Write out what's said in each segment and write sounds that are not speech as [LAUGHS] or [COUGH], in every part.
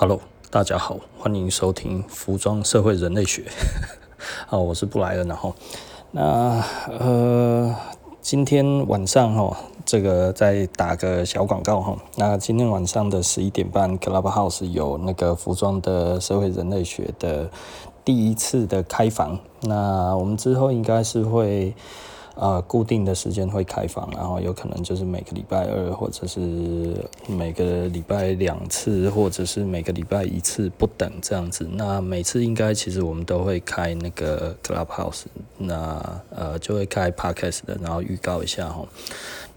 Hello，大家好，欢迎收听服装社会人类学。[LAUGHS] 好，我是布莱恩，然后那呃，今天晚上哈，这个再打个小广告哈。那今天晚上的十一点半，Clubhouse 有那个服装的社会人类学的第一次的开房。那我们之后应该是会。呃，固定的时间会开放，然后有可能就是每个礼拜二，或者是每个礼拜两次，或者是每个礼拜一次不等这样子。那每次应该其实我们都会开那个 Clubhouse，那呃就会开 Podcast 的，然后预告一下哈。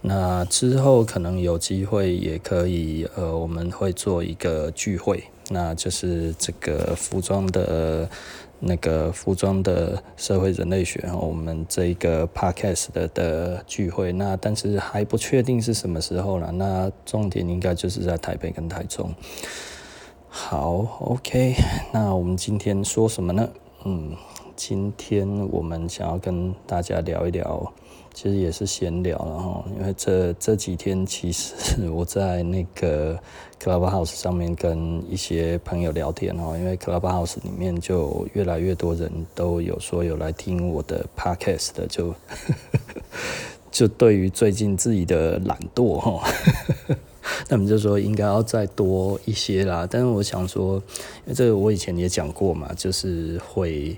那之后可能有机会也可以，呃，我们会做一个聚会，那就是这个服装的。那个服装的社会人类学，我们这一个 podcast 的的聚会，那但是还不确定是什么时候了。那重点应该就是在台北跟台中。好，OK，那我们今天说什么呢？嗯，今天我们想要跟大家聊一聊。其实也是闲聊了哈，因为这这几天其实我在那个 Clubhouse 上面跟一些朋友聊天哈，因为 Clubhouse 里面就越来越多人都有说有来听我的 Podcast 的，就 [LAUGHS] 就对于最近自己的懒惰哈，[LAUGHS] 他们就说应该要再多一些啦。但是我想说，因为这个我以前也讲过嘛，就是会。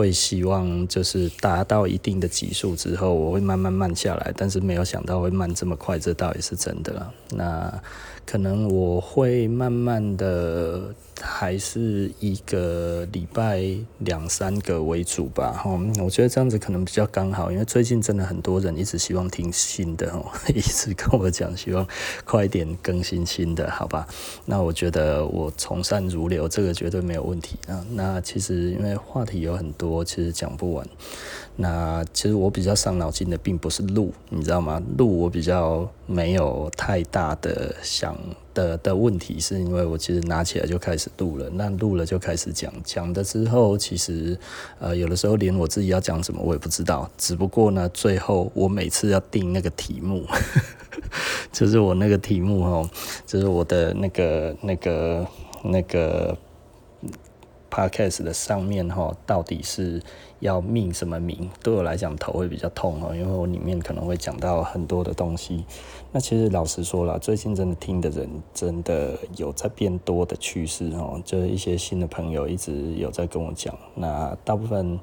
会希望就是达到一定的级数之后，我会慢慢慢下来，但是没有想到会慢这么快，这倒也是真的了。那可能我会慢慢的。还是一个礼拜两三个为主吧，哈，我觉得这样子可能比较刚好，因为最近真的很多人一直希望听新的，哈，[LAUGHS] 一直跟我讲希望快点更新新的，好吧？那我觉得我从善如流，这个绝对没有问题啊。那其实因为话题有很多，其实讲不完。那其实我比较伤脑筋的并不是录，你知道吗？录我比较没有太大的想的的问题，是因为我其实拿起来就开始录了，那录了就开始讲，讲的之后其实呃有的时候连我自己要讲什么我也不知道，只不过呢最后我每次要定那个题目，[LAUGHS] 就是我那个题目哦，就是我的那个那个那个 podcast 的上面哈，到底是。要命什么名？对我来讲头会比较痛哦，因为我里面可能会讲到很多的东西。那其实老实说了，最近真的听的人真的有在变多的趋势哦，就是一些新的朋友一直有在跟我讲。那大部分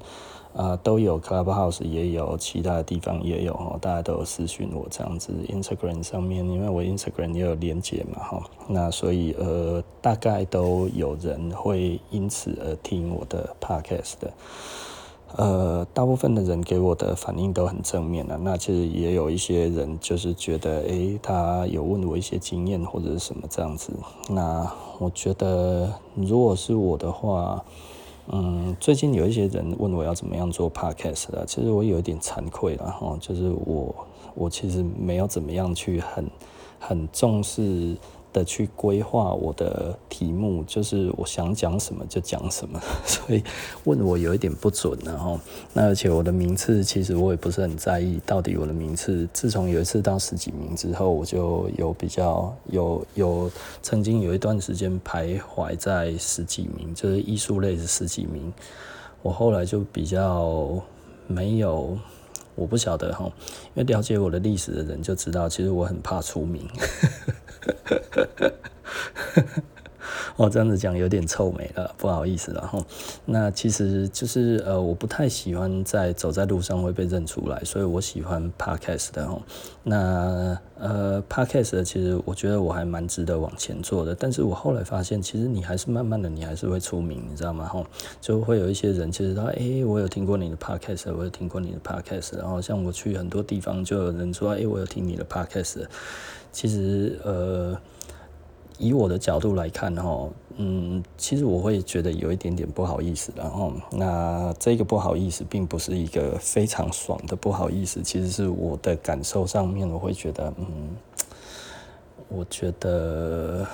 啊、呃、都有 Clubhouse 也有，其他的地方也有哦，大家都有私讯我这样子。Instagram 上面，因为我 Instagram 也有连结嘛哈，那所以呃大概都有人会因此而听我的 Podcast 的。呃，大部分的人给我的反应都很正面的。那其实也有一些人就是觉得，诶、他有问我一些经验或者是什么这样子。那我觉得，如果是我的话，嗯，最近有一些人问我要怎么样做 podcast 的，其实我有一点惭愧了哈，就是我我其实没有怎么样去很很重视。的去规划我的题目，就是我想讲什么就讲什么，[LAUGHS] 所以问我有一点不准，然后那而且我的名次其实我也不是很在意，到底我的名次，自从有一次到十几名之后，我就有比较有有曾经有一段时间徘徊在十几名，就是艺术类是十几名，我后来就比较没有。我不晓得哈，因为了解我的历史的人就知道，其实我很怕出名。[LAUGHS] 哦，这样子讲有点臭美了，不好意思了哈。那其实就是呃，我不太喜欢在走在路上会被认出来，所以我喜欢 podcast 的哈。那呃，podcast 的其实我觉得我还蛮值得往前做的，但是我后来发现，其实你还是慢慢的，你还是会出名，你知道吗？哈，就会有一些人其实他哎、我有听过你的 podcast，我有听过你的 podcast，然后像我去很多地方，就有人说哎、我有听你的 podcast。其实呃。以我的角度来看，哈，嗯，其实我会觉得有一点点不好意思，然后那这个不好意思，并不是一个非常爽的不好意思，其实是我的感受上面，我会觉得，嗯，我觉得，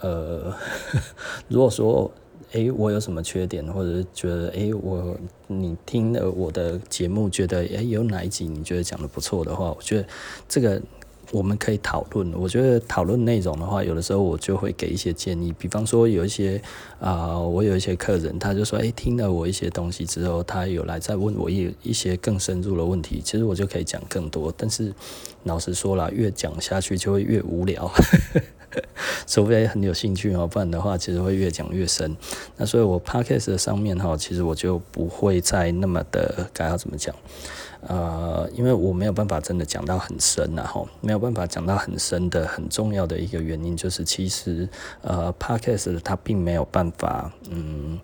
呃，[LAUGHS] 如果说，诶，我有什么缺点，或者是觉得，诶，我你听了我的节目，觉得，诶，有哪一集你觉得讲得不错的话，我觉得这个。我们可以讨论。我觉得讨论内容的话，有的时候我就会给一些建议。比方说，有一些啊、我有一些客人，他就说，哎，听了我一些东西之后，他有来再问我一一些更深入的问题，其实我就可以讲更多。但是老实说了，越讲下去就会越无聊。[LAUGHS] 除非很有兴趣哦，不然的话，其实会越讲越深。那所以我 podcast 的上面哈，其实我就不会再那么的该要怎么讲，呃，因为我没有办法真的讲到很深然后没有办法讲到很深的很重要的一个原因就是，其实呃 podcast 它并没有办法，嗯。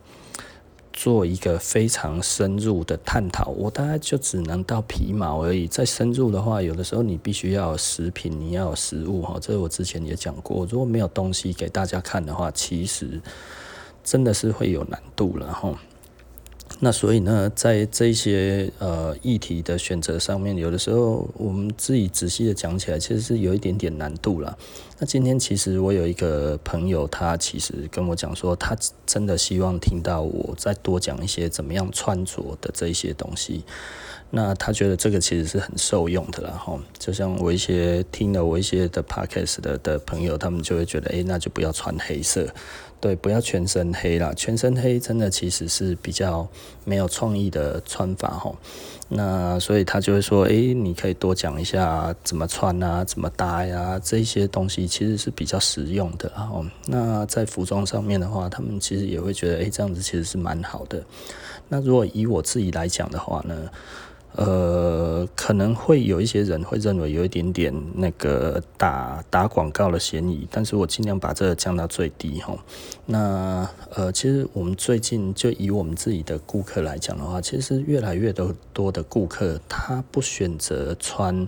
做一个非常深入的探讨，我大概就只能到皮毛而已。再深入的话，有的时候你必须要有食品，你要有食物哈。这是我之前也讲过，如果没有东西给大家看的话，其实真的是会有难度了哈。那所以呢，在这些呃议题的选择上面，有的时候我们自己仔细的讲起来，其实是有一点点难度了。那今天其实我有一个朋友，他其实跟我讲说，他真的希望听到我再多讲一些怎么样穿着的这一些东西。那他觉得这个其实是很受用的啦，哈，就像我一些听了我一些的 podcast 的的朋友，他们就会觉得，诶，那就不要穿黑色。对，不要全身黑啦，全身黑真的其实是比较没有创意的穿法吼。那所以他就会说，诶，你可以多讲一下怎么穿啊，怎么搭呀，这些东西其实是比较实用的。然后，那在服装上面的话，他们其实也会觉得，诶，这样子其实是蛮好的。那如果以我自己来讲的话呢？呃，可能会有一些人会认为有一点点那个打打广告的嫌疑，但是我尽量把这个降到最低哈。那呃，其实我们最近就以我们自己的顾客来讲的话，其实越来越多多的顾客他不选择穿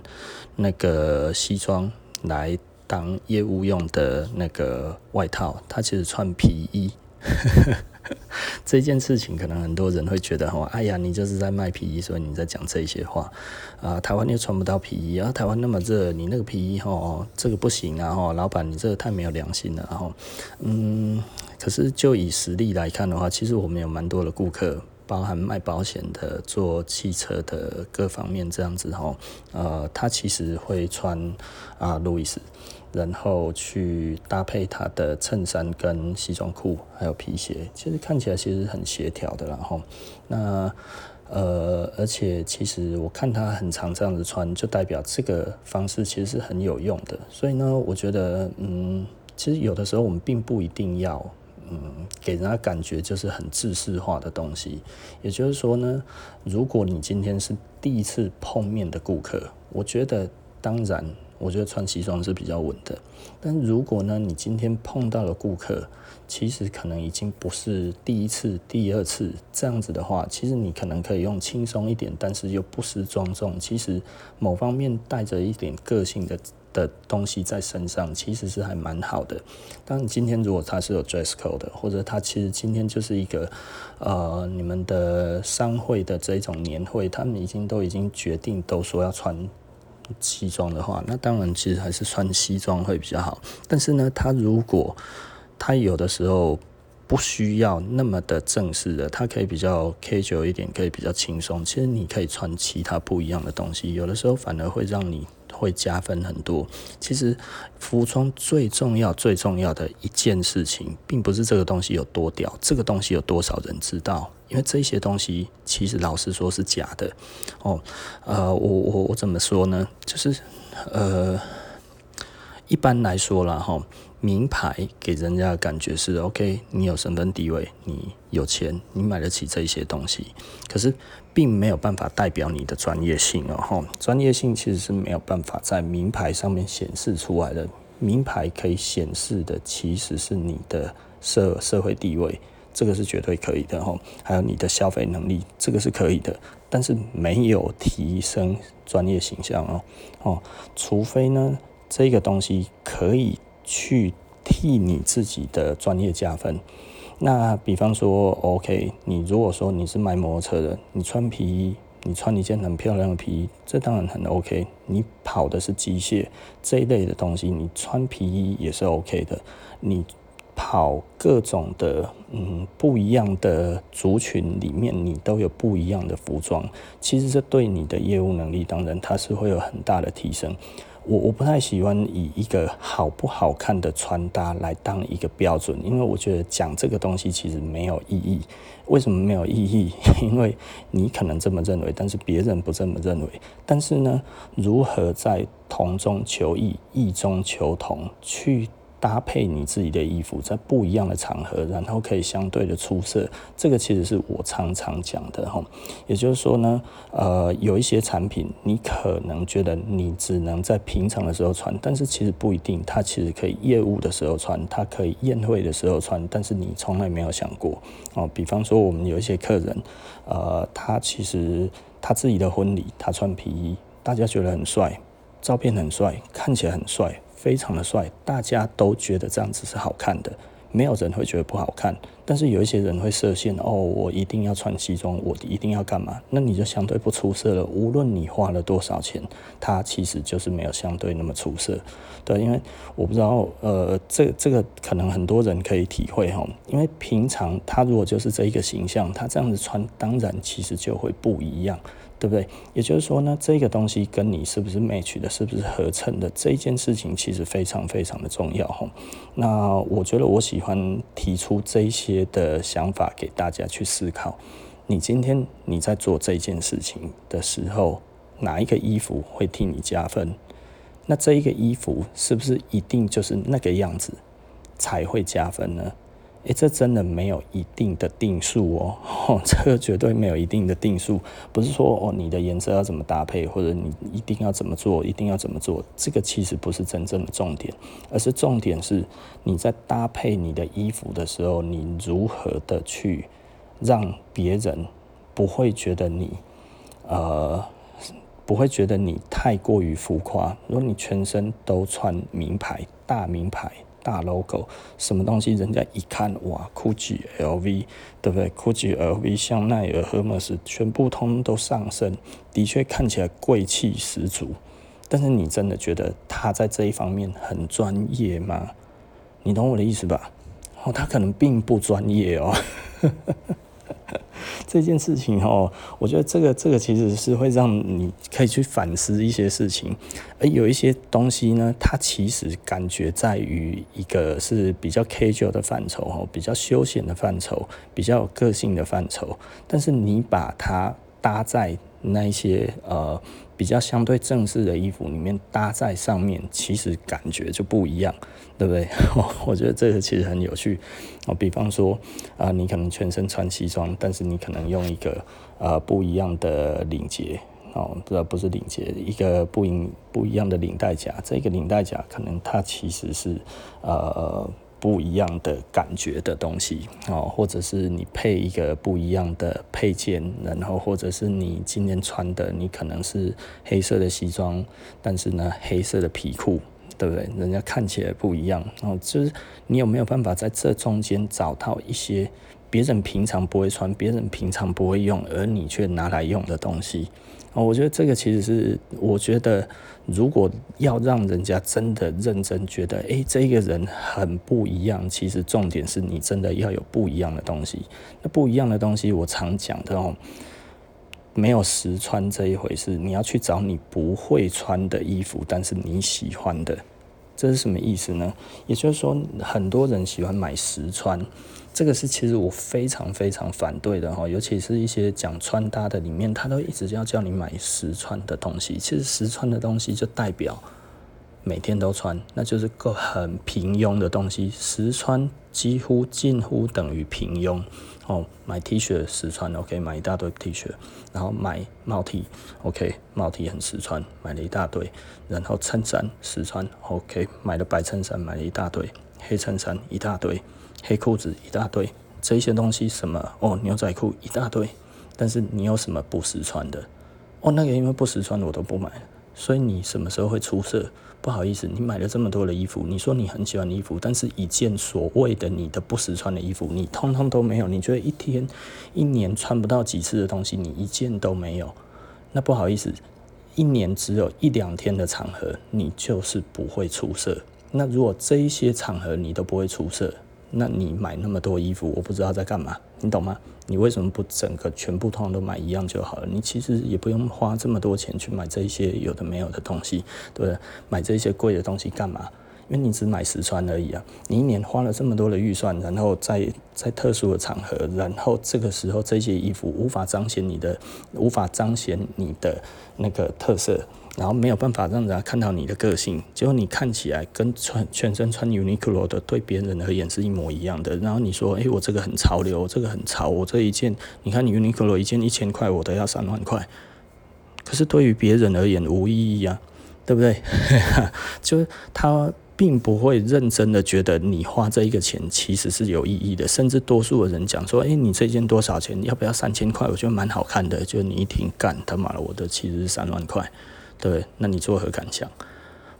那个西装来当业务用的那个外套，他其实穿皮衣。[LAUGHS] 这件事情可能很多人会觉得哈，哎呀，你就是在卖皮衣，所以你在讲这些话啊。台湾又穿不到皮衣啊，台湾那么热，你那个皮衣哈，这个不行啊哈，老板你这个太没有良心了。然后，嗯，可是就以实力来看的话，其实我们有蛮多的顾客，包含卖保险的、做汽车的各方面这样子哈，呃，他其实会穿啊，路易斯。然后去搭配他的衬衫跟西装裤，还有皮鞋，其实看起来其实很协调的。然后，那呃，而且其实我看他很常这样子穿，就代表这个方式其实是很有用的。所以呢，我觉得，嗯，其实有的时候我们并不一定要，嗯，给人家感觉就是很制式化的东西。也就是说呢，如果你今天是第一次碰面的顾客，我觉得当然。我觉得穿西装是比较稳的，但如果呢，你今天碰到了顾客，其实可能已经不是第一次、第二次这样子的话，其实你可能可以用轻松一点，但是又不失庄重，其实某方面带着一点个性的的东西在身上，其实是还蛮好的。当你今天如果他是有 dress code 的，或者他其实今天就是一个呃你们的商会的这种年会，他们已经都已经决定都说要穿。西装的话，那当然其实还是穿西装会比较好。但是呢，他如果他有的时候不需要那么的正式的，他可以比较 casual 一点，可以比较轻松。其实你可以穿其他不一样的东西，有的时候反而会让你会加分很多。其实服装最重要、最重要的一件事情，并不是这个东西有多屌，这个东西有多少人知道。因为这些东西其实老实说是假的哦，呃，我我我怎么说呢？就是呃，一般来说啦哈，名牌给人家的感觉是 OK，你有身份地位，你有钱，你买得起这些东西，可是并没有办法代表你的专业性哦，哈，专业性其实是没有办法在名牌上面显示出来的，名牌可以显示的其实是你的社社会地位。这个是绝对可以的哈，还有你的消费能力，这个是可以的，但是没有提升专业形象哦哦，除非呢这个东西可以去替你自己的专业加分。那比方说，OK，你如果说你是卖摩托车的，你穿皮衣，你穿一件很漂亮的皮衣，这当然很 OK。你跑的是机械这一类的东西，你穿皮衣也是 OK 的。你跑各种的嗯不一样的族群里面，你都有不一样的服装。其实这对你的业务能力，当然它是会有很大的提升。我我不太喜欢以一个好不好看的穿搭来当一个标准，因为我觉得讲这个东西其实没有意义。为什么没有意义？[LAUGHS] 因为你可能这么认为，但是别人不这么认为。但是呢，如何在同中求异、异中求同去？搭配你自己的衣服，在不一样的场合，然后可以相对的出色。这个其实是我常常讲的哈。也就是说呢，呃，有一些产品，你可能觉得你只能在平常的时候穿，但是其实不一定。它其实可以业务的时候穿，它可以宴会的时候穿，但是你从来没有想过哦。比方说，我们有一些客人，呃，他其实他自己的婚礼，他穿皮衣，大家觉得很帅，照片很帅，看起来很帅。非常的帅，大家都觉得这样子是好看的，没有人会觉得不好看。但是有一些人会设限，哦，我一定要穿西装，我一定要干嘛？那你就相对不出色了。无论你花了多少钱，它其实就是没有相对那么出色。对，因为我不知道，呃，这这个可能很多人可以体会哈，因为平常他如果就是这一个形象，他这样子穿，当然其实就会不一样。对不对？也就是说呢，这个东西跟你是不是 match 的，是不是合衬的，这件事情其实非常非常的重要哈。那我觉得我喜欢提出这些的想法给大家去思考。你今天你在做这件事情的时候，哪一个衣服会替你加分？那这一个衣服是不是一定就是那个样子才会加分呢？诶，这真的没有一定的定数哦，哦，这个绝对没有一定的定数，不是说哦，你的颜色要怎么搭配，或者你一定要怎么做，一定要怎么做，这个其实不是真正的重点，而是重点是你在搭配你的衣服的时候，你如何的去让别人不会觉得你，呃，不会觉得你太过于浮夸。如果你全身都穿名牌，大名牌。大 logo，什么东西人家一看哇，GUCCI、LV，对不对？GUCCI、LV、香奈儿、赫莫斯，全部通都上身，的确看起来贵气十足。但是你真的觉得他在这一方面很专业吗？你懂我的意思吧？哦，他可能并不专业哦。[LAUGHS] 这件事情哦，我觉得这个这个其实是会让你可以去反思一些事情，而有一些东西呢，它其实感觉在于一个是比较 casual 的范畴哦，比较休闲的范畴，比较有个性的范畴，但是你把它搭在那一些呃。比较相对正式的衣服里面搭在上面，其实感觉就不一样，对不对？我 [LAUGHS] 我觉得这个其实很有趣。哦，比方说啊、你可能全身穿西装，但是你可能用一个呃不一样的领结哦，不知道不是领结，一个不一不一样的领带夹。这个领带夹可能它其实是呃。不一样的感觉的东西哦，或者是你配一个不一样的配件，然后或者是你今天穿的，你可能是黑色的西装，但是呢，黑色的皮裤，对不对？人家看起来不一样哦，就是你有没有办法在这中间找到一些别人平常不会穿、别人平常不会用，而你却拿来用的东西？哦，我觉得这个其实是，我觉得如果要让人家真的认真觉得，诶，这个人很不一样，其实重点是你真的要有不一样的东西。那不一样的东西，我常讲的哦，没有实穿这一回事。你要去找你不会穿的衣服，但是你喜欢的，这是什么意思呢？也就是说，很多人喜欢买实穿。这个是其实我非常非常反对的哈，尤其是一些讲穿搭的里面，他都一直要叫你买实穿的东西。其实实穿的东西就代表每天都穿，那就是个很平庸的东西。实穿几乎近乎等于平庸哦。买 T 恤实穿，OK，买一大堆 T 恤，然后买帽 T，OK，帽 T 很实穿，买了一大堆，然后衬衫实穿，OK，买了白衬衫，买了一大堆，黑衬衫一大堆。黑裤子一大堆，这些东西什么哦，牛仔裤一大堆，但是你有什么不实穿的？哦，那个因为不实穿的我都不买，所以你什么时候会出色？不好意思，你买了这么多的衣服，你说你很喜欢衣服，但是一件所谓的你的不实穿的衣服，你通通都没有。你觉得一天、一年穿不到几次的东西，你一件都没有，那不好意思，一年只有一两天的场合，你就是不会出色。那如果这一些场合你都不会出色，那你买那么多衣服，我不知道在干嘛，你懂吗？你为什么不整个全部通通都买一样就好了？你其实也不用花这么多钱去买这些有的没有的东西，对不对？买这些贵的东西干嘛？因为你只买实穿而已啊！你一年花了这么多的预算，然后在在特殊的场合，然后这个时候这些衣服无法彰显你的，无法彰显你的那个特色，然后没有办法让人家看到你的个性，结果你看起来跟穿全身穿 Uniqlo 的对别人而言是一模一样的。然后你说，哎，我这个很潮流，这个很潮，我这一件，你看 Uniqlo 一件一千块，我都要三万块，可是对于别人而言无意义啊，对不对？[LAUGHS] 就是他。并不会认真的觉得你花这一个钱其实是有意义的，甚至多数的人讲说，诶，你这件多少钱？要不要三千块？我觉得蛮好看的。就你一听干他妈的，我的其实是三万块，对，那你作何感想？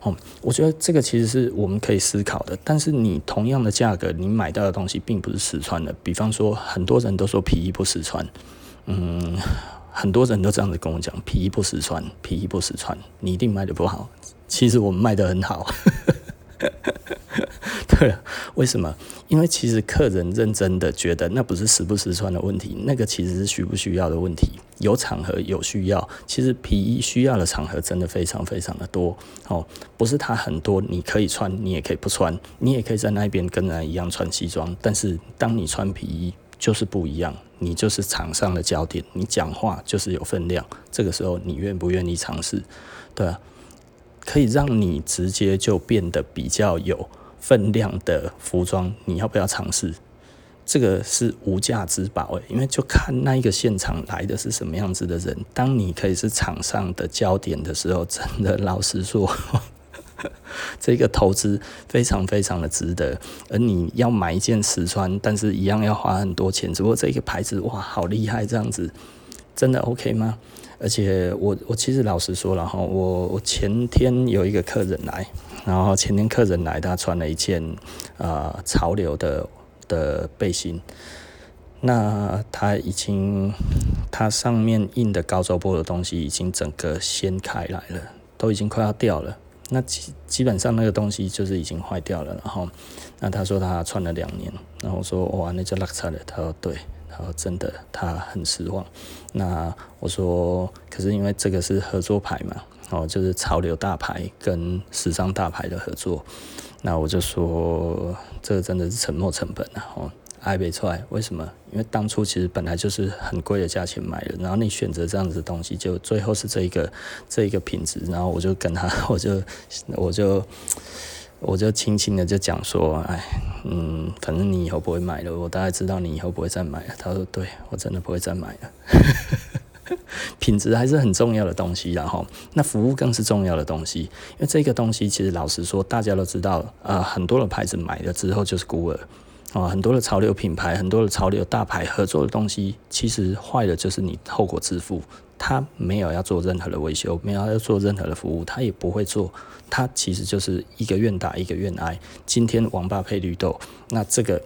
哦，我觉得这个其实是我们可以思考的。但是你同样的价格，你买到的东西并不是实穿的。比方说，很多人都说皮衣不实穿，嗯，很多人都这样子跟我讲，皮衣不实穿，皮衣不实穿，你一定卖的不好。其实我们卖的很好。[LAUGHS] 对，为什么？因为其实客人认真的觉得那不是实不实穿的问题，那个其实是需不需要的问题。有场合有需要，其实皮衣需要的场合真的非常非常的多哦。不是它很多，你可以穿，你也可以不穿，你也可以在那边跟人一样穿西装。但是当你穿皮衣，就是不一样，你就是场上的焦点，你讲话就是有分量。这个时候，你愿不愿意尝试？对。可以让你直接就变得比较有分量的服装，你要不要尝试？这个是无价之宝诶，因为就看那一个现场来的是什么样子的人。当你可以是场上的焦点的时候，真的老实说，[LAUGHS] 这个投资非常非常的值得。而你要买一件实穿，但是一样要花很多钱。只不过这个牌子哇，好厉害，这样子真的 OK 吗？而且我我其实老实说了哈，我我前天有一个客人来，然后前天客人来，他穿了一件啊、呃、潮流的的背心，那他已经他上面印的高周波的东西已经整个掀开来了，都已经快要掉了。那基基本上那个东西就是已经坏掉了。然后那他说他穿了两年，然后我说哇，那就落差了。他说对。然后真的，他很失望。那我说，可是因为这个是合作牌嘛，哦，就是潮流大牌跟时尚大牌的合作。那我就说，这真的是沉没成本啊！哦，爱没出来，为什么？因为当初其实本来就是很贵的价钱买的，然后你选择这样子的东西，就最后是这一个这一个品质。然后我就跟他，[LAUGHS] 我就我就。我就轻轻的就讲说，哎，嗯，反正你以后不会买了，我大概知道你以后不会再买了。他说，对，我真的不会再买了。[LAUGHS] 品质还是很重要的东西，然后那服务更是重要的东西。因为这个东西其实老实说，大家都知道，啊、呃，很多的牌子买了之后就是孤儿。啊，很多的潮流品牌，很多的潮流大牌合作的东西，其实坏了就是你后果自负。他没有要做任何的维修，没有要做任何的服务，他也不会做。他其实就是一个愿打一个愿挨。今天王八配绿豆，那这个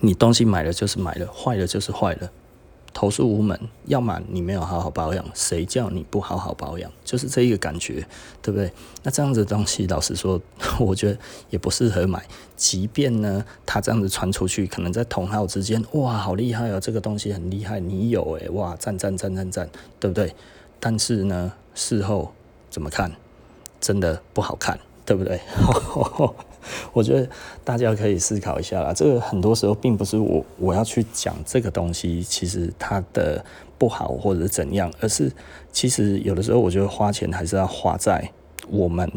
你东西买了就是买了，坏了就是坏了。投诉无门，要么你没有好好保养，谁叫你不好好保养？就是这一个感觉，对不对？那这样子的东西，老实说，[LAUGHS] 我觉得也不适合买。即便呢，他这样子传出去，可能在同好之间，哇，好厉害哦，这个东西很厉害，你有诶，哇，赞赞赞赞赞，对不对？但是呢，事后怎么看，真的不好看，对不对？[LAUGHS] 我觉得大家可以思考一下啦，这个很多时候并不是我我要去讲这个东西，其实它的不好或者怎样，而是其实有的时候我觉得花钱还是要花在我们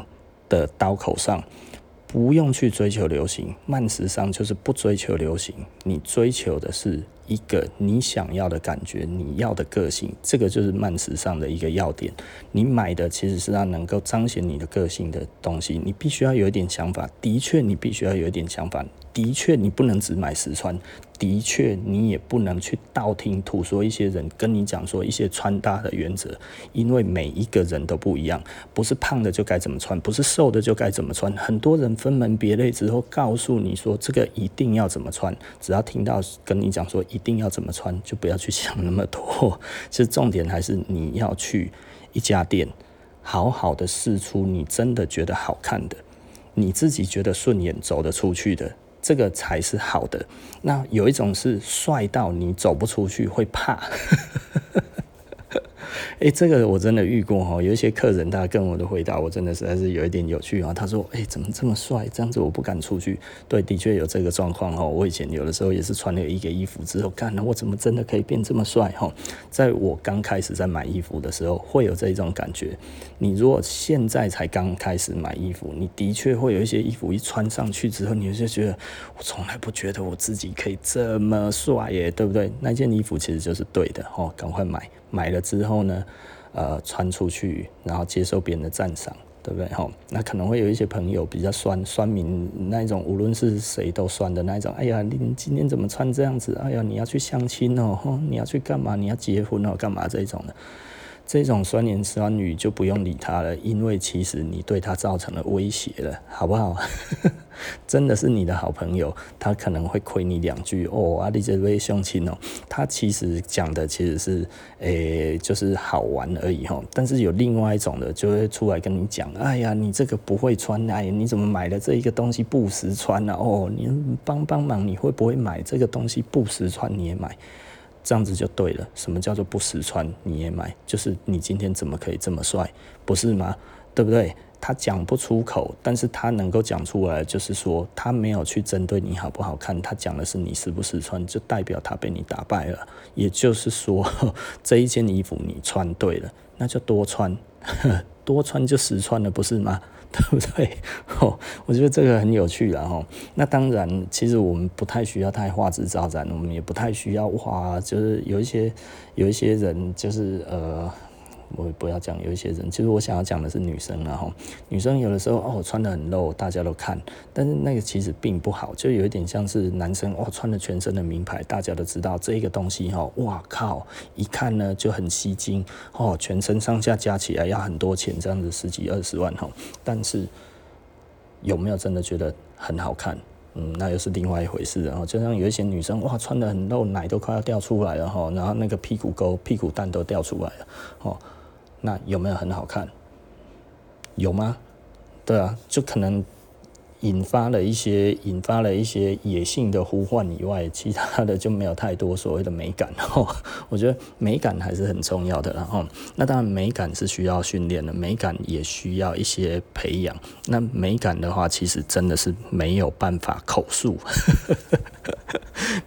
的刀口上。不用去追求流行，慢时尚就是不追求流行，你追求的是一个你想要的感觉，你要的个性，这个就是慢时尚的一个要点。你买的其实是它能够彰显你的个性的东西，你必须要有一点想法，的确你必须要有一点想法。的确，你不能只买实穿。的确，你也不能去道听途说。一些人跟你讲说一些穿搭的原则，因为每一个人都不一样，不是胖的就该怎么穿，不是瘦的就该怎么穿。很多人分门别类之后，告诉你说这个一定要怎么穿，只要听到跟你讲说一定要怎么穿，就不要去想那么多。[LAUGHS] 其实重点还是你要去一家店，好好的试出你真的觉得好看的，你自己觉得顺眼、走得出去的。这个才是好的。那有一种是帅到你走不出去，会怕。哎、这个我真的遇过哈，有一些客人他跟我的回答，我真的实在是有一点有趣啊。他说：“哎、怎么这么帅？这样子我不敢出去。”对，的确有这个状况哈。我以前有的时候也是穿了一个衣服之后，看了我怎么真的可以变这么帅哈？在我刚开始在买衣服的时候，会有这种感觉。你如果现在才刚开始买衣服，你的确会有一些衣服一穿上去之后，你就觉得我从来不觉得我自己可以这么帅耶，对不对？那件衣服其实就是对的哦，赶快买。买了之后后呢，呃，穿出去，然后接受别人的赞赏，对不对？吼，那可能会有一些朋友比较酸酸民那一种，无论是谁都酸的那一种。哎呀，你今天怎么穿这样子？哎呀，你要去相亲哦，你要去干嘛？你要结婚哦，干嘛这种的？这种酸言酸语就不用理他了，因为其实你对他造成了威胁了，好不好？[LAUGHS] 真的是你的好朋友，他可能会亏你两句哦，阿弟这位乡亲哦，他其实讲的其实是诶、就是好玩而已哈。但是有另外一种的，就会出来跟你讲，哎呀，你这个不会穿，哎，你怎么买了这一个东西不实穿呢、哦，你帮帮忙，你会不会买这个东西不实穿你也买？这样子就对了。什么叫做不实穿你也买？就是你今天怎么可以这么帅，不是吗？对不对？他讲不出口，但是他能够讲出来，就是说他没有去针对你好不好看，他讲的是你实不实穿，就代表他被你打败了。也就是说，[LAUGHS] 这一件衣服你穿对了，那就多穿，[LAUGHS] 多穿就实穿了，不是吗？[LAUGHS] 对不对？吼，[LAUGHS] 我觉得这个很有趣了吼。那当然，其实我们不太需要太花枝招展，我们也不太需要哇，就是有一些有一些人就是呃。我不要讲有一些人，其实我想要讲的是女生啊，哈，女生有的时候哦穿得很露，大家都看，但是那个其实并不好，就有一点像是男生哦穿了全身的名牌，大家都知道这个东西哈，哇靠，一看呢就很吸睛哦，全身上下加起来要很多钱，这样子十几二十万哈，但是有没有真的觉得很好看？嗯，那又是另外一回事，然后就像有一些女生哇穿得很露，奶都快要掉出来了哈，然后那个屁股沟、屁股蛋都掉出来了哦。那有没有很好看？有吗？对啊，就可能引发了一些引发了一些野性的呼唤以外，其他的就没有太多所谓的美感。[LAUGHS] 我觉得美感还是很重要的。然后，那当然美感是需要训练的，美感也需要一些培养。那美感的话，其实真的是没有办法口述。[LAUGHS]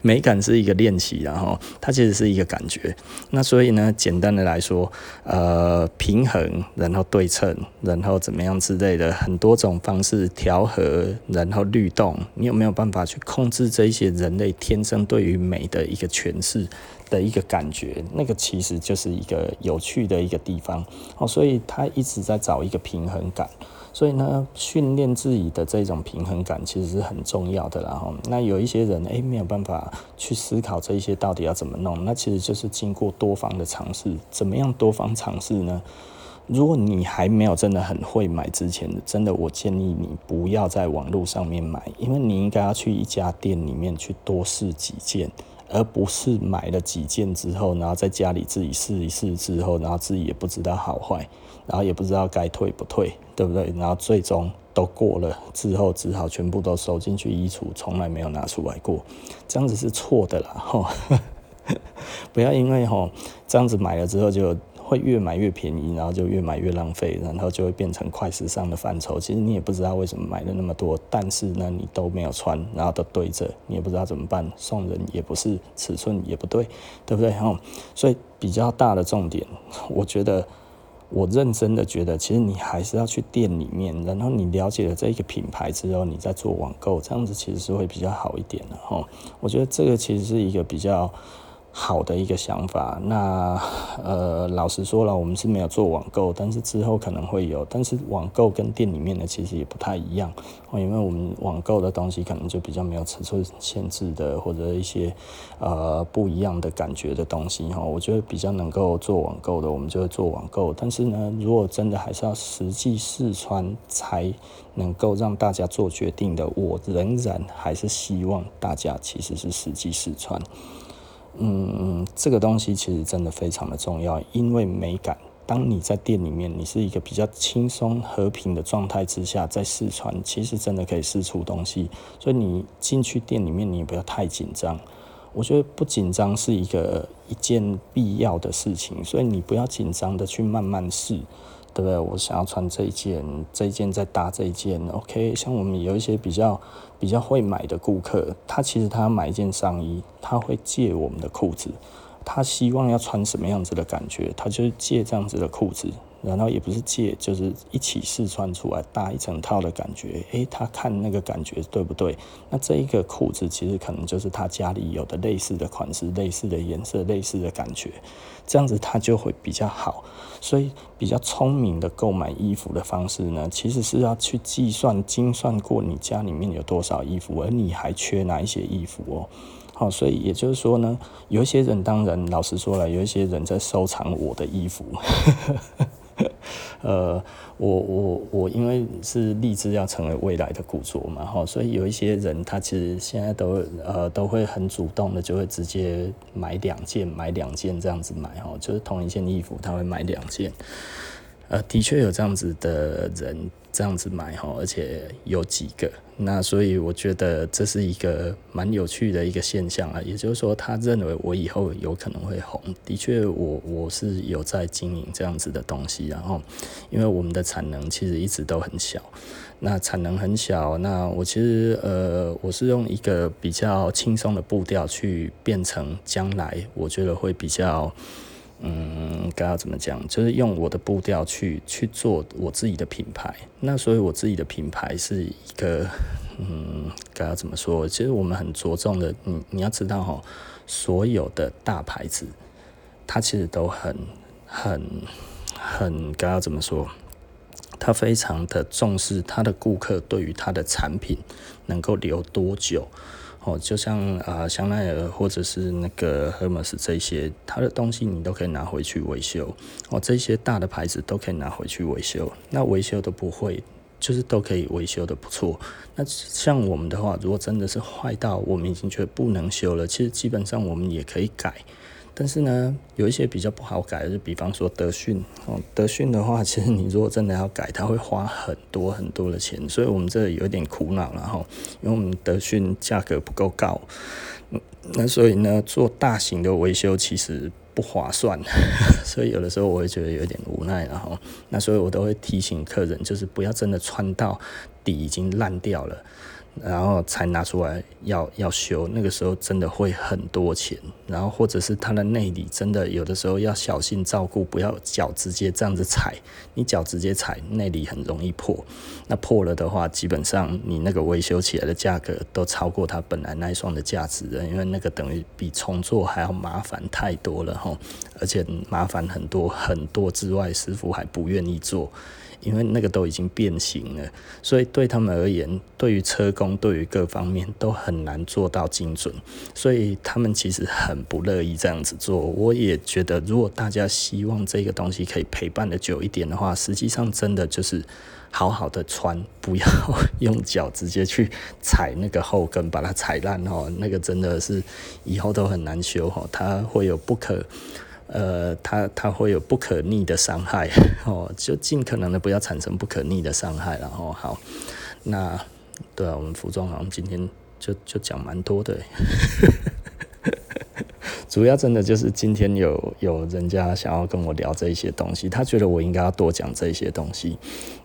美感是一个练习，然后它其实是一个感觉。那所以呢，简单的来说，呃，平衡，然后对称，然后怎么样之类的，很多种方式调和，然后律动，你有没有办法去控制这一些人类天生对于美的一个诠释的一个感觉？那个其实就是一个有趣的一个地方。哦，所以他一直在找一个平衡感。所以呢，训练自己的这种平衡感其实是很重要的。然后，那有一些人诶、没有办法去思考这一些到底要怎么弄，那其实就是经过多方的尝试。怎么样多方尝试呢？如果你还没有真的很会买之前，真的我建议你不要在网络上面买，因为你应该要去一家店里面去多试几件。而不是买了几件之后，然后在家里自己试一试之后，然后自己也不知道好坏，然后也不知道该退不退，对不对？然后最终都过了之后，只好全部都收进去衣橱，从来没有拿出来过，这样子是错的啦，[LAUGHS] 吼，不要因为吼这样子买了之后就。会越买越便宜，然后就越买越浪费，然后就会变成快时尚的范畴。其实你也不知道为什么买了那么多，但是呢，你都没有穿，然后都堆着，你也不知道怎么办。送人也不是，尺寸也不对，对不对？哈，所以比较大的重点，我觉得我认真的觉得，其实你还是要去店里面，然后你了解了这一个品牌之后，你再做网购，这样子其实是会比较好一点的。哈，我觉得这个其实是一个比较。好的一个想法，那呃，老实说了，我们是没有做网购，但是之后可能会有。但是网购跟店里面的其实也不太一样，因为我们网购的东西可能就比较没有尺寸限制的，或者一些呃不一样的感觉的东西哈。我觉得比较能够做网购的，我们就会做网购。但是呢，如果真的还是要实际试穿才能够让大家做决定的，我仍然还是希望大家其实是实际试穿。嗯，这个东西其实真的非常的重要，因为美感当你在店里面，你是一个比较轻松和平的状态之下在试穿，其实真的可以试出东西。所以你进去店里面，你也不要太紧张。我觉得不紧张是一个一件必要的事情，所以你不要紧张的去慢慢试。对不对？我想要穿这一件，这一件再搭这一件，OK。像我们有一些比较比较会买的顾客，他其实他买一件上衣，他会借我们的裤子，他希望要穿什么样子的感觉，他就是借这样子的裤子。然后也不是借，就是一起试穿出来搭一整套的感觉。诶，他看那个感觉对不对？那这一个裤子其实可能就是他家里有的类似的款式、类似的颜色、类似的感觉，这样子他就会比较好。所以比较聪明的购买衣服的方式呢，其实是要去计算、精算过你家里面有多少衣服，而你还缺哪一些衣服哦。好，所以也就是说呢，有一些人当然老实说了，有一些人在收藏我的衣服。[LAUGHS] [LAUGHS] 呃，我我我因为是立志要成为未来的古着嘛，哈，所以有一些人他其实现在都呃都会很主动的就会直接买两件，买两件这样子买哈，就是同一件衣服他会买两件。呃，的确有这样子的人这样子买哈，而且有几个，那所以我觉得这是一个蛮有趣的一个现象啊。也就是说，他认为我以后有可能会红。的确，我我是有在经营这样子的东西，然后因为我们的产能其实一直都很小，那产能很小，那我其实呃，我是用一个比较轻松的步调去变成将来我觉得会比较。嗯，该要怎么讲？就是用我的步调去去做我自己的品牌。那所以我自己的品牌是一个，[LAUGHS] 嗯，该要怎么说？其实我们很着重的，你你要知道哈，所有的大牌子，它其实都很很很该要怎么说？它非常的重视它的顾客对于它的产品能够留多久。哦，就像啊香奈儿或者是那个 Hermes 这些，它的东西你都可以拿回去维修。哦，这些大的牌子都可以拿回去维修，那维修都不会，就是都可以维修的不错。那像我们的话，如果真的是坏到我们已经觉得不能修了，其实基本上我们也可以改。但是呢，有一些比较不好改的，就比方说德训哦，德训的话，[LAUGHS] 其实你如果真的要改，它会花很多很多的钱，所以我们这有点苦恼了哈，因为我们德训价格不够高，那所以呢，做大型的维修其实不划算，[LAUGHS] 所以有的时候我会觉得有点无奈了哈，那所以我都会提醒客人，就是不要真的穿到底已经烂掉了。然后才拿出来要要修，那个时候真的会很多钱。然后或者是它的内里真的有的时候要小心照顾，不要脚直接这样子踩，你脚直接踩内里很容易破。那破了的话，基本上你那个维修起来的价格都超过它本来那一双的价值了，因为那个等于比重做还要麻烦太多了哈，而且麻烦很多很多之外，师傅还不愿意做。因为那个都已经变形了，所以对他们而言，对于车工，对于各方面都很难做到精准，所以他们其实很不乐意这样子做。我也觉得，如果大家希望这个东西可以陪伴的久一点的话，实际上真的就是好好的穿，不要用脚直接去踩那个后跟，把它踩烂哦。那个真的是以后都很难修哦，它会有不可。呃，它它会有不可逆的伤害 [LAUGHS] 哦，就尽可能的不要产生不可逆的伤害，然后好，那对啊，我们服装好像今天就就讲蛮多的。主要真的就是今天有有人家想要跟我聊这一些东西，他觉得我应该要多讲这些东西，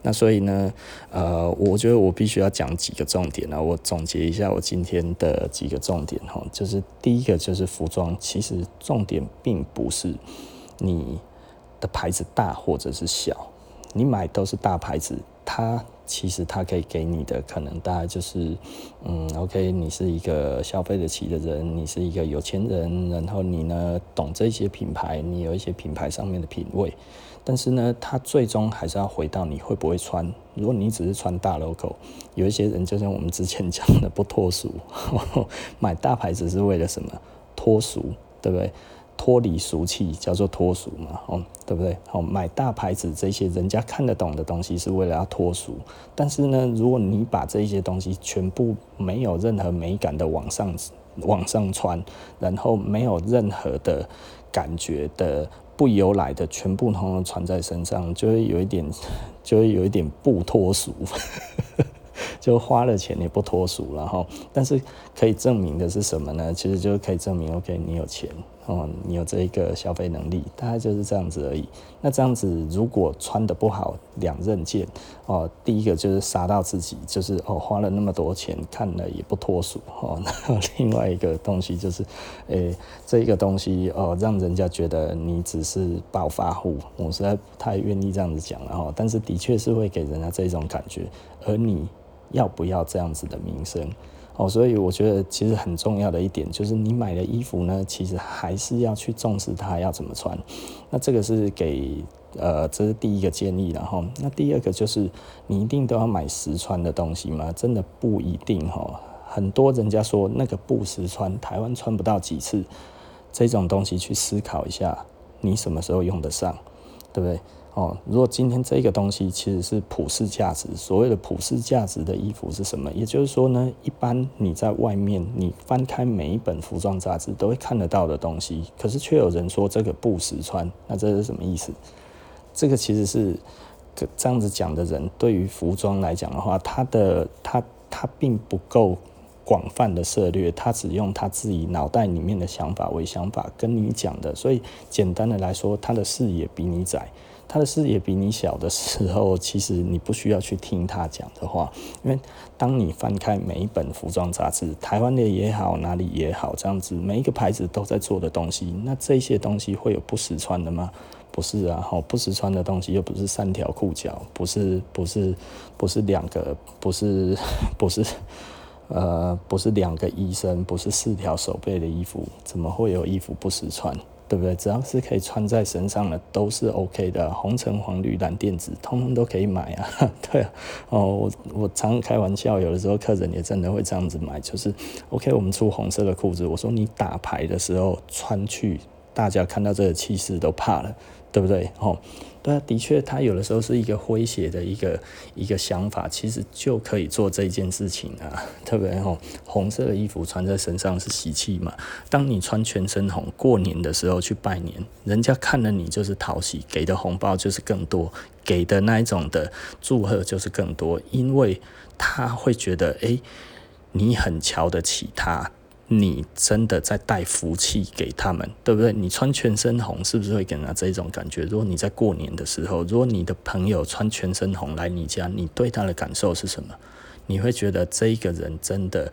那所以呢，呃，我觉得我必须要讲几个重点啊，我总结一下我今天的几个重点哈，就是第一个就是服装，其实重点并不是你的牌子大或者是小，你买都是大牌子，它。其实他可以给你的可能大概就是，嗯，OK，你是一个消费得起的人，你是一个有钱人，然后你呢懂这些品牌，你有一些品牌上面的品味，但是呢，他最终还是要回到你会不会穿。如果你只是穿大 logo，有一些人就像我们之前讲的不脱俗，[LAUGHS] 买大牌子是为了什么？脱俗，对不对？脱离俗气叫做脱俗嘛，哦，对不对？哦，买大牌子这些人家看得懂的东西是为了要脱俗，但是呢，如果你把这些东西全部没有任何美感的往上往上穿，然后没有任何的感觉的不由来的全部通通穿在身上，就会有一点，[LAUGHS] 就会有一点不脱俗。[LAUGHS] 就花了钱也不脱俗然后，但是可以证明的是什么呢？其实就可以证明，OK，你有钱哦，你有这一个消费能力，大概就是这样子而已。那这样子如果穿得不好，两刃剑哦，第一个就是杀到自己，就是哦花了那么多钱，看了也不脱俗哦。[LAUGHS] 那另外一个东西就是，诶、欸，这个东西哦，让人家觉得你只是暴发户，我实在不太愿意这样子讲了哈。但是的确是会给人家这种感觉，而你。要不要这样子的名声？哦，所以我觉得其实很重要的一点就是，你买的衣服呢，其实还是要去重视它要怎么穿。那这个是给呃，这是第一个建议，然后那第二个就是，你一定都要买实穿的东西吗？真的不一定哈。很多人家说那个不实穿，台湾穿不到几次，这种东西去思考一下，你什么时候用得上，对不对？哦，如果今天这个东西其实是普世价值，所谓的普世价值的衣服是什么？也就是说呢，一般你在外面，你翻开每一本服装杂志都会看得到的东西，可是却有人说这个不实穿，那这是什么意思？这个其实是这样子讲的人，对于服装来讲的话，他的他他并不够广泛的涉猎，他只用他自己脑袋里面的想法为想法跟你讲的，所以简单的来说，他的视野比你窄。他的视野比你小的时候，[LAUGHS] 其实你不需要去听他讲的话，因为当你翻开每一本服装杂志，台湾的也好，哪里也好，这样子每一个牌子都在做的东西，那这些东西会有不实穿的吗？不是啊，吼，不实穿的东西又不是三条裤脚，不是不是不是两个，不是 [LAUGHS] 不是呃不是两个医生，不是四条手背的衣服，怎么会有衣服不实穿？对不对？只要是可以穿在身上的都是 OK 的，红橙黄绿蓝靛紫，通通都可以买啊。[LAUGHS] 对啊，哦，我我常开玩笑，有的时候客人也真的会这样子买，就是 OK，我们出红色的裤子，我说你打牌的时候穿去，大家看到这个气势都怕了，对不对？哦。对啊，的确，他有的时候是一个诙谐的一个一个想法，其实就可以做这件事情啊，[LAUGHS] 对不对？吼，红色的衣服穿在身上是喜气嘛。当你穿全身红，过年的时候去拜年，人家看了你就是讨喜，给的红包就是更多，给的那一种的祝贺就是更多，因为他会觉得，哎，你很瞧得起他。你真的在带福气给他们，对不对？你穿全身红，是不是会给人家这种感觉？如果你在过年的时候，如果你的朋友穿全身红来你家，你对他的感受是什么？你会觉得这一个人真的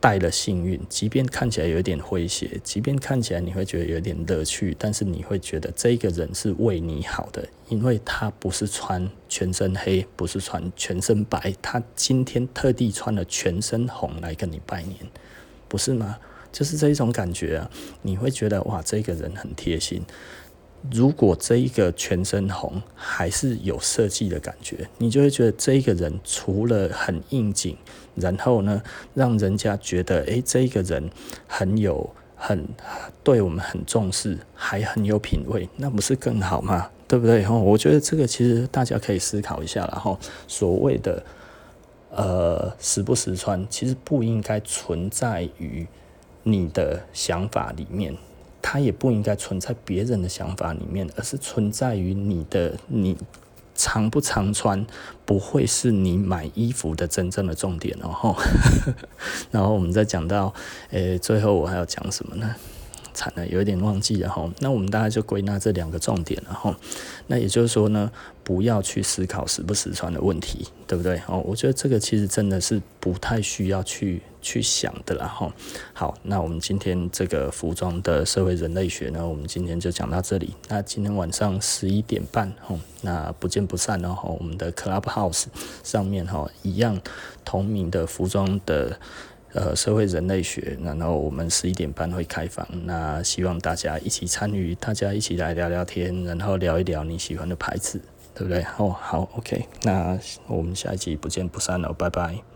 带了幸运，即便看起来有点诙谐，即便看起来你会觉得有点乐趣，但是你会觉得这个人是为你好的，因为他不是穿全身黑，不是穿全身白，他今天特地穿了全身红来跟你拜年。不是吗？就是这一种感觉啊，你会觉得哇，这个人很贴心。如果这一个全身红还是有设计的感觉，你就会觉得这一个人除了很应景，然后呢，让人家觉得诶，这一个人很有很对我们很重视，还很有品味，那不是更好吗？对不对？哈，我觉得这个其实大家可以思考一下，然后所谓的。呃，实不实穿，其实不应该存在于你的想法里面，它也不应该存在别人的想法里面，而是存在于你的你常不常穿，不会是你买衣服的真正的重点哦。[LAUGHS] 然后我们再讲到，诶，最后我还要讲什么呢？惨了，有一点忘记了哈。那我们大概就归纳这两个重点了哈。那也就是说呢，不要去思考实不实穿的问题，对不对？哦，我觉得这个其实真的是不太需要去去想的了哈。好，那我们今天这个服装的社会人类学呢，我们今天就讲到这里。那今天晚上十一点半，哈，那不见不散哦。我们的 Clubhouse 上面哈，一样同名的服装的。呃，社会人类学，然后我们十一点半会开房，那希望大家一起参与，大家一起来聊聊天，然后聊一聊你喜欢的牌子，对不对？哦，好，OK，那我们下一集不见不散了，拜拜。